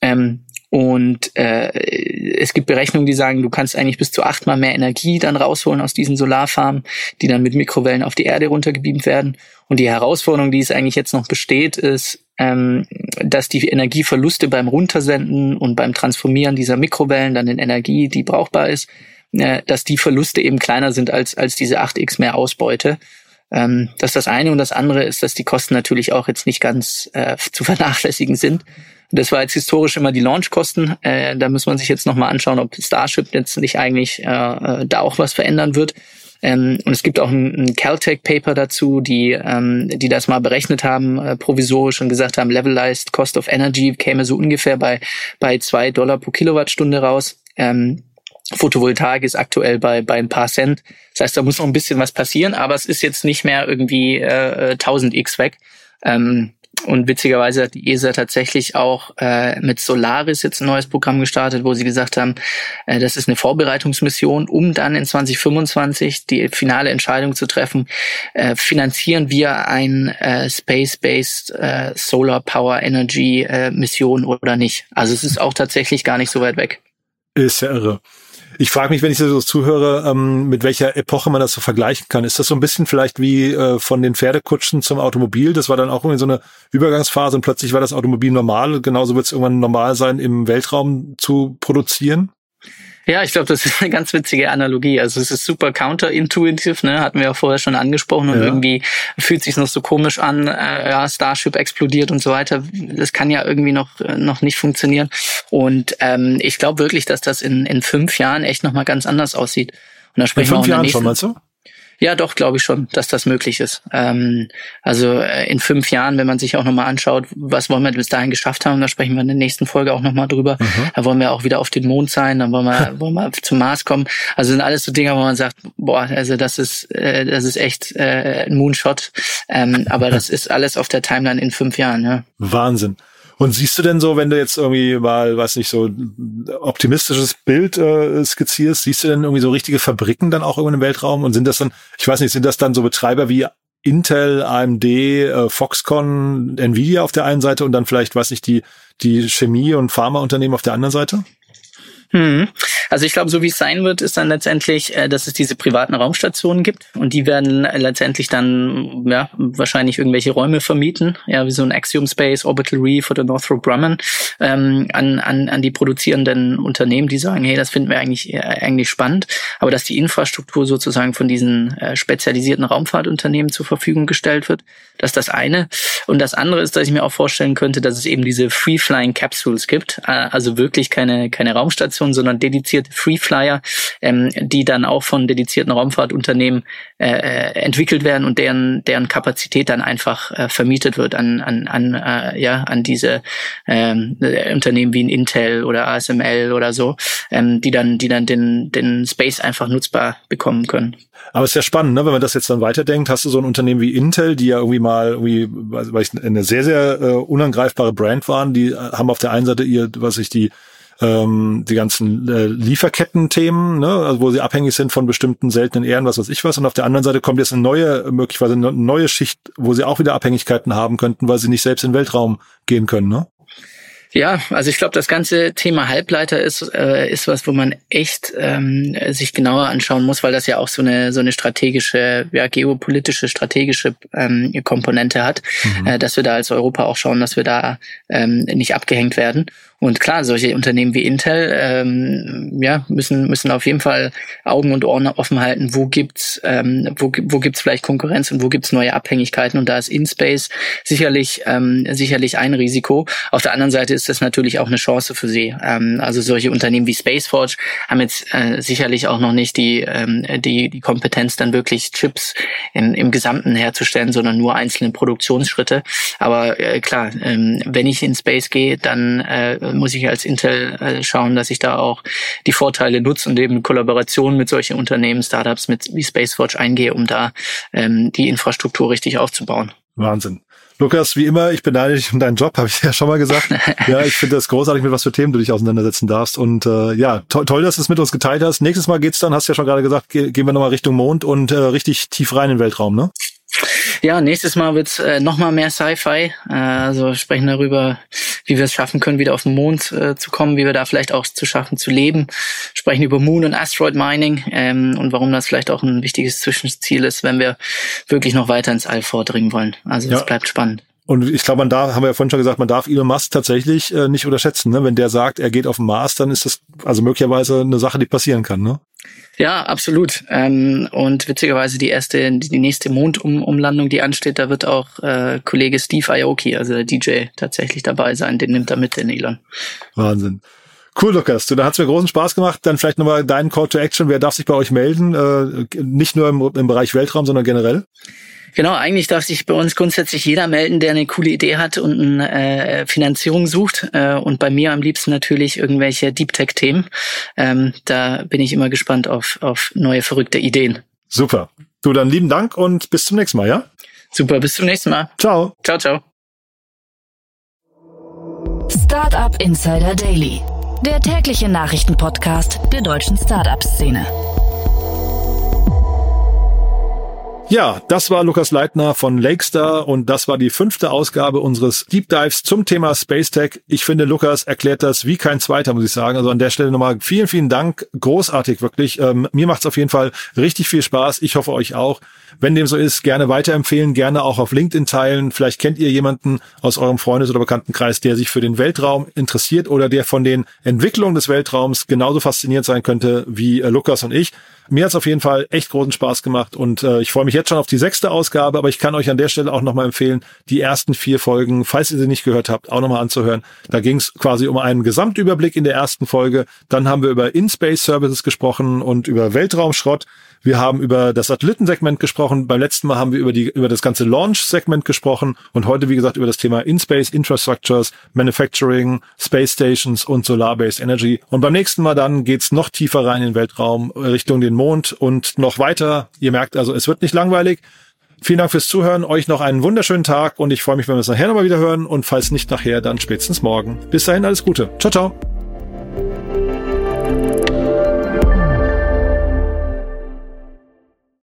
Speaker 4: Ähm, und äh, es gibt Berechnungen, die sagen, du kannst eigentlich bis zu achtmal mehr Energie dann rausholen aus diesen Solarfarmen, die dann mit Mikrowellen auf die Erde runtergebeamt werden. Und die Herausforderung, die es eigentlich jetzt noch besteht, ist, ähm, dass die Energieverluste beim Runtersenden und beim Transformieren dieser Mikrowellen dann in Energie, die brauchbar ist, äh, dass die Verluste eben kleiner sind als, als diese 8x mehr Ausbeute. Ähm, das ist das eine. Und das andere ist, dass die Kosten natürlich auch jetzt nicht ganz äh, zu vernachlässigen sind. Das war jetzt historisch immer die Launchkosten. Äh, da muss man sich jetzt nochmal anschauen, ob Starship jetzt nicht eigentlich äh, äh, da auch was verändern wird. Ähm, und es gibt auch ein, ein Caltech-Paper dazu, die, ähm, die das mal berechnet haben, äh, provisorisch und gesagt haben, Levelized Cost of Energy käme so ungefähr bei, bei zwei Dollar pro Kilowattstunde raus. Ähm, Photovoltaik ist aktuell bei, bei ein paar Cent. Das heißt, da muss noch ein bisschen was passieren, aber es ist jetzt nicht mehr irgendwie äh, 1000x weg. Ähm, und witzigerweise hat die ESA tatsächlich auch äh, mit Solaris jetzt ein neues Programm gestartet, wo sie gesagt haben, äh, das ist eine Vorbereitungsmission, um dann in 2025 die finale Entscheidung zu treffen, äh, finanzieren wir ein äh, Space-Based äh, Solar Power Energy äh, Mission oder nicht. Also es ist auch tatsächlich gar nicht so weit weg.
Speaker 3: Ist ja irre. Ich frage mich, wenn ich so zuhöre, ähm, mit welcher Epoche man das so vergleichen kann. Ist das so ein bisschen vielleicht wie äh, von den Pferdekutschen zum Automobil? Das war dann auch irgendwie so eine Übergangsphase und plötzlich war das Automobil normal. Genauso wird es irgendwann normal sein, im Weltraum zu produzieren?
Speaker 4: Ja, ich glaube, das ist eine ganz witzige Analogie. Also es ist super counterintuitive, ne? hatten wir ja vorher schon angesprochen und ja. irgendwie fühlt sich noch so komisch an, äh, ja, Starship explodiert und so weiter. Das kann ja irgendwie noch äh, noch nicht funktionieren. Und ähm, ich glaube wirklich, dass das in in fünf Jahren echt noch mal ganz anders aussieht.
Speaker 3: Und da sprechen in fünf wir auch Jahren schon, meinst du?
Speaker 4: Ja, doch, glaube ich schon, dass das möglich ist. Ähm, also äh, in fünf Jahren, wenn man sich auch nochmal anschaut, was wollen wir bis dahin geschafft haben, da sprechen wir in der nächsten Folge auch nochmal drüber. Mhm. Da wollen wir auch wieder auf den Mond sein, dann wollen wir, wollen wir zum Mars kommen. Also sind alles so Dinge, wo man sagt, boah, also das ist, äh, das ist echt äh, ein Moonshot. Ähm, aber das ist alles auf der Timeline in fünf Jahren, ja.
Speaker 3: Wahnsinn. Und siehst du denn so, wenn du jetzt irgendwie mal, weiß nicht, so optimistisches Bild äh, skizzierst, siehst du denn irgendwie so richtige Fabriken dann auch irgendwo im Weltraum? Und sind das dann, ich weiß nicht, sind das dann so Betreiber wie Intel, AMD, äh, Foxconn, Nvidia auf der einen Seite und dann vielleicht, weiß nicht, die, die Chemie- und Pharmaunternehmen auf der anderen Seite?
Speaker 4: Hm. Also ich glaube, so wie es sein wird, ist dann letztendlich, äh, dass es diese privaten Raumstationen gibt und die werden letztendlich dann ja wahrscheinlich irgendwelche Räume vermieten, ja wie so ein Axiom Space, Orbital Reef oder Northrop Grumman ähm, an, an, an die produzierenden Unternehmen, die sagen, hey, das finden wir eigentlich äh, eigentlich spannend, aber dass die Infrastruktur sozusagen von diesen äh, spezialisierten Raumfahrtunternehmen zur Verfügung gestellt wird, das ist das eine und das andere ist, dass ich mir auch vorstellen könnte, dass es eben diese Free Flying Capsules gibt, äh, also wirklich keine keine Raumstation Raumstation, sondern dedizierte dezidierte Free Flyer, ähm, die dann auch von dedizierten Raumfahrtunternehmen äh, äh, entwickelt werden und deren deren Kapazität dann einfach äh, vermietet wird an an an äh, ja an diese ähm, Unternehmen wie ein Intel oder ASML oder so, ähm, die dann die dann den den Space einfach nutzbar bekommen können.
Speaker 3: Aber es ist ja spannend, ne? wenn man das jetzt dann weiterdenkt, hast du so ein Unternehmen wie Intel, die ja irgendwie mal irgendwie, weil ich eine sehr, sehr äh, unangreifbare Brand waren, die haben auf der einen Seite ihr, was ich die ähm, die ganzen äh, Lieferketten-Themen, ne, also wo sie abhängig sind von bestimmten seltenen Ehren, was weiß ich was. Und auf der anderen Seite kommt jetzt eine neue, möglicherweise eine neue Schicht, wo sie auch wieder Abhängigkeiten haben könnten, weil sie nicht selbst in den Weltraum gehen können. Ne?
Speaker 4: Ja, also ich glaube, das ganze Thema Halbleiter ist äh, ist was, wo man echt ähm, sich genauer anschauen muss, weil das ja auch so eine so eine strategische, ja geopolitische strategische ähm, Komponente hat, mhm. äh, dass wir da als Europa auch schauen, dass wir da ähm, nicht abgehängt werden. Und klar, solche Unternehmen wie Intel ähm, ja, müssen, müssen auf jeden Fall Augen und Ohren offen halten, wo gibt's ähm, wo, wo gibt's vielleicht Konkurrenz und wo gibt's neue Abhängigkeiten. Und da ist InSpace sicherlich, ähm, sicherlich ein Risiko. Auf der anderen Seite ist das natürlich auch eine Chance für sie. Ähm, also solche Unternehmen wie SpaceForge haben jetzt äh, sicherlich auch noch nicht die, ähm, die, die Kompetenz, dann wirklich Chips in, im Gesamten herzustellen, sondern nur einzelne Produktionsschritte. Aber äh, klar, ähm, wenn ich in Space gehe, dann äh, muss ich als Intel äh, schauen, dass ich da auch die Vorteile nutze und eben Kollaboration mit solchen Unternehmen, Startups mit wie SpaceWatch eingehe, um da ähm, die Infrastruktur richtig aufzubauen.
Speaker 3: Wahnsinn. Lukas, wie immer, ich beneide dich um deinen Job, habe ich ja schon mal gesagt. ja, ich finde das großartig, mit was für Themen du dich auseinandersetzen darfst. Und äh, ja, to toll, dass du es mit uns geteilt hast. Nächstes Mal geht's dann, hast du ja schon gerade gesagt, ge gehen wir nochmal Richtung Mond und äh, richtig tief rein in den Weltraum, ne?
Speaker 4: Ja, nächstes Mal wird's äh, noch mal mehr Sci-Fi. Äh, also sprechen darüber, wie wir es schaffen können, wieder auf den Mond äh, zu kommen, wie wir da vielleicht auch zu schaffen zu leben. Sprechen über Moon und Asteroid Mining ähm, und warum das vielleicht auch ein wichtiges Zwischenziel ist, wenn wir wirklich noch weiter ins All vordringen wollen. Also es ja. bleibt spannend.
Speaker 3: Und ich glaube, man darf, haben wir ja vorhin schon gesagt, man darf Elon Musk tatsächlich äh, nicht unterschätzen. Ne? Wenn der sagt, er geht auf den Mars, dann ist das also möglicherweise eine Sache, die passieren kann. Ne?
Speaker 4: Ja, absolut. Ähm, und witzigerweise die erste, die nächste Mondumlandung, die ansteht, da wird auch äh, Kollege Steve Aoki, also der DJ, tatsächlich dabei sein. Den nimmt er mit, den Elon.
Speaker 3: Wahnsinn. Cool, Lukas. Du, da hat's mir großen Spaß gemacht. Dann vielleicht nochmal deinen Call to Action. Wer darf sich bei euch melden? Äh, nicht nur im, im Bereich Weltraum, sondern generell?
Speaker 4: Genau, eigentlich darf sich bei uns grundsätzlich jeder melden, der eine coole Idee hat und eine äh, Finanzierung sucht. Äh, und bei mir am liebsten natürlich irgendwelche Deep Tech-Themen. Ähm, da bin ich immer gespannt auf, auf neue verrückte Ideen.
Speaker 3: Super. Du, dann lieben Dank und bis zum nächsten Mal, ja?
Speaker 4: Super, bis zum nächsten Mal.
Speaker 3: Ciao.
Speaker 4: Ciao, ciao.
Speaker 1: Startup Insider Daily, der tägliche Nachrichtenpodcast der deutschen Startup-Szene.
Speaker 3: Ja, das war Lukas Leitner von Lakestar und das war die fünfte Ausgabe unseres Deep Dives zum Thema Space Tech. Ich finde, Lukas erklärt das wie kein zweiter, muss ich sagen. Also an der Stelle nochmal vielen, vielen Dank. Großartig, wirklich. Ähm, mir macht es auf jeden Fall richtig viel Spaß. Ich hoffe euch auch. Wenn dem so ist, gerne weiterempfehlen, gerne auch auf LinkedIn teilen. Vielleicht kennt ihr jemanden aus eurem Freundes- oder Bekanntenkreis, der sich für den Weltraum interessiert oder der von den Entwicklungen des Weltraums genauso fasziniert sein könnte wie äh, Lukas und ich. Mir hat's auf jeden Fall echt großen Spaß gemacht und äh, ich freue mich jetzt schon auf die sechste Ausgabe, aber ich kann euch an der Stelle auch nochmal empfehlen, die ersten vier Folgen, falls ihr sie nicht gehört habt, auch nochmal anzuhören. Da ging's quasi um einen Gesamtüberblick in der ersten Folge. Dann haben wir über In-Space Services gesprochen und über Weltraumschrott. Wir haben über das Satellitensegment gesprochen. Beim letzten Mal haben wir über die, über das ganze Launch-Segment gesprochen und heute, wie gesagt, über das Thema In-Space Infrastructures, Manufacturing, Space Stations und Solar-Based Energy. Und beim nächsten Mal dann geht's noch tiefer rein in den Weltraum, Richtung den Mond und noch weiter. Ihr merkt also, es wird nicht langweilig. Vielen Dank fürs Zuhören, euch noch einen wunderschönen Tag und ich freue mich, wenn wir es nachher nochmal wieder hören und falls nicht nachher, dann spätestens morgen. Bis dahin alles Gute. Ciao, ciao.